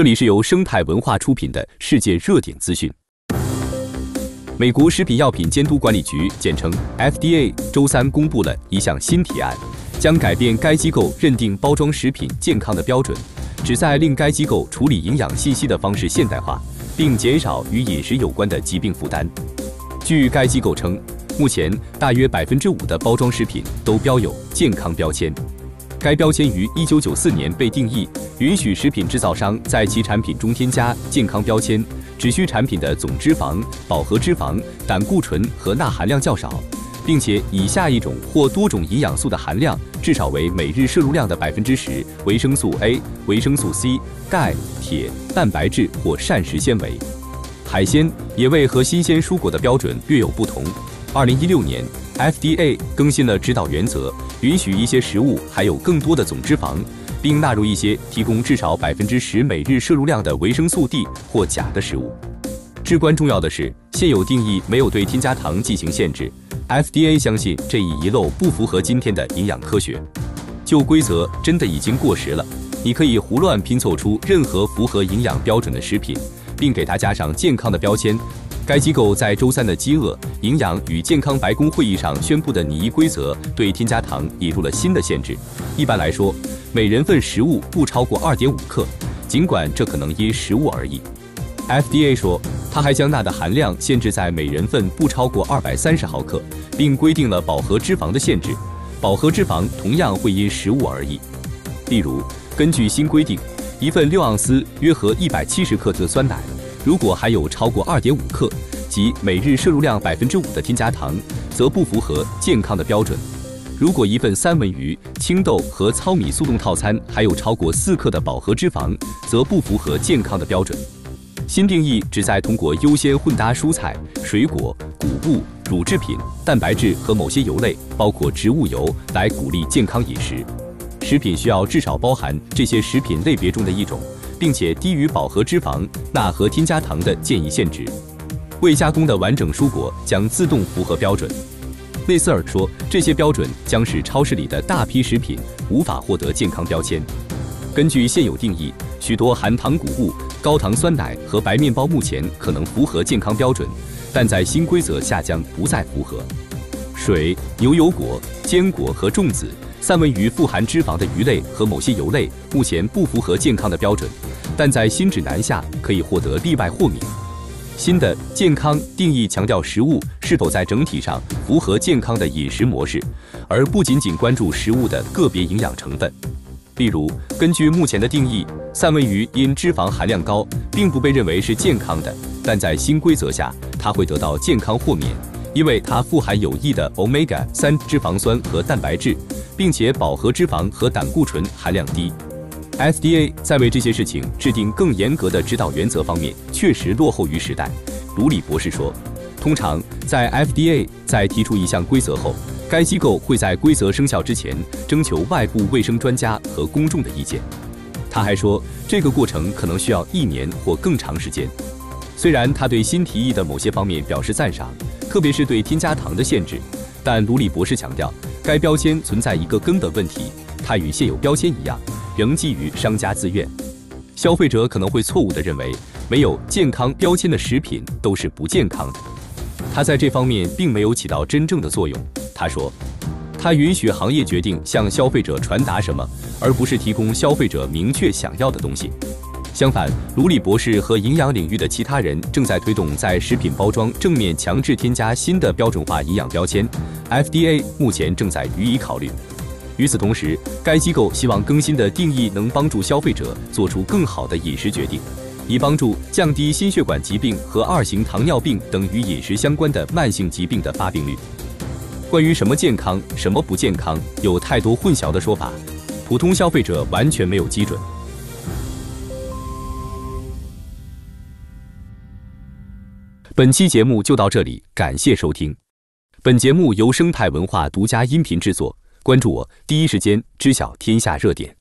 这里是由生态文化出品的世界热点资讯。美国食品药品监督管理局（简称 FDA） 周三公布了一项新提案，将改变该机构认定包装食品健康的标准，旨在令该机构处理营养信息的方式现代化，并减少与饮食有关的疾病负担。据该机构称，目前大约百分之五的包装食品都标有健康标签。该标签于一九九四年被定义，允许食品制造商在其产品中添加健康标签，只需产品的总脂肪、饱和脂肪、胆固醇和钠含量较少，并且以下一种或多种营养素的含量至少为每日摄入量的百分之十：维生素 A、维生素 C、钙、铁、蛋白质或膳食纤维。海鲜、野味和新鲜蔬果的标准略有不同。二零一六年，FDA 更新了指导原则。允许一些食物含有更多的总脂肪，并纳入一些提供至少百分之十每日摄入量的维生素 D 或钾的食物。至关重要的是，现有定义没有对添加糖进行限制。FDA 相信这一遗漏不符合今天的营养科学。旧规则真的已经过时了，你可以胡乱拼凑出任何符合营养标准的食品，并给它加上健康的标签。该机构在周三的饥饿、营养与健康白宫会议上宣布的拟议规则对添加糖引入了新的限制。一般来说，每人份食物不超过二点五克，尽管这可能因食物而异。FDA 说，它还将钠的含量限制在每人份不超过二百三十毫克，并规定了饱和脂肪的限制。饱和脂肪同样会因食物而异。例如，根据新规定，一份六盎司（约合一百七十克）的酸奶。如果含有超过二点五克，即每日摄入量百分之五的添加糖，则不符合健康的标准。如果一份三文鱼、青豆和糙米速冻套餐含有超过四克的饱和脂肪，则不符合健康的标准。新定义旨在通过优先混搭蔬菜、水果、谷物、乳制品、蛋白质和某些油类，包括植物油，来鼓励健康饮食。食品需要至少包含这些食品类别中的一种。并且低于饱和脂肪、钠和添加糖的建议限值。未加工的完整蔬果将自动符合标准。内斯尔说，这些标准将使超市里的大批食品无法获得健康标签。根据现有定义，许多含糖谷物、高糖酸奶和白面包目前可能符合健康标准，但在新规则下将不再符合。水、牛油果、坚果和粽子。三文鱼富含脂肪的鱼类和某些油类目前不符合健康的标准，但在新指南下可以获得例外豁免。新的健康定义强调食物是否在整体上符合健康的饮食模式，而不仅仅关注食物的个别营养成分。例如，根据目前的定义，三文鱼因脂肪含量高，并不被认为是健康的，但在新规则下，它会得到健康豁免，因为它富含有益的 omega 三脂肪酸和蛋白质。并且饱和脂肪和胆固醇含量低，FDA 在为这些事情制定更严格的指导原则方面确实落后于时代。卢里博士说：“通常在 FDA 在提出一项规则后，该机构会在规则生效之前征求外部卫生专家和公众的意见。”他还说，这个过程可能需要一年或更长时间。虽然他对新提议的某些方面表示赞赏，特别是对添加糖的限制，但卢里博士强调。该标签存在一个根本问题，它与现有标签一样，仍基于商家自愿。消费者可能会错误地认为，没有健康标签的食品都是不健康的。它在这方面并没有起到真正的作用。他说，它允许行业决定向消费者传达什么，而不是提供消费者明确想要的东西。相反，卢里博士和营养领域的其他人正在推动在食品包装正面强制添加新的标准化营养标签。FDA 目前正在予以考虑。与此同时，该机构希望更新的定义能帮助消费者做出更好的饮食决定，以帮助降低心血管疾病和二型糖尿病等与饮食相关的慢性疾病的发病率。关于什么健康、什么不健康，有太多混淆的说法，普通消费者完全没有基准。本期节目就到这里，感谢收听。本节目由生态文化独家音频制作。关注我，第一时间知晓天下热点。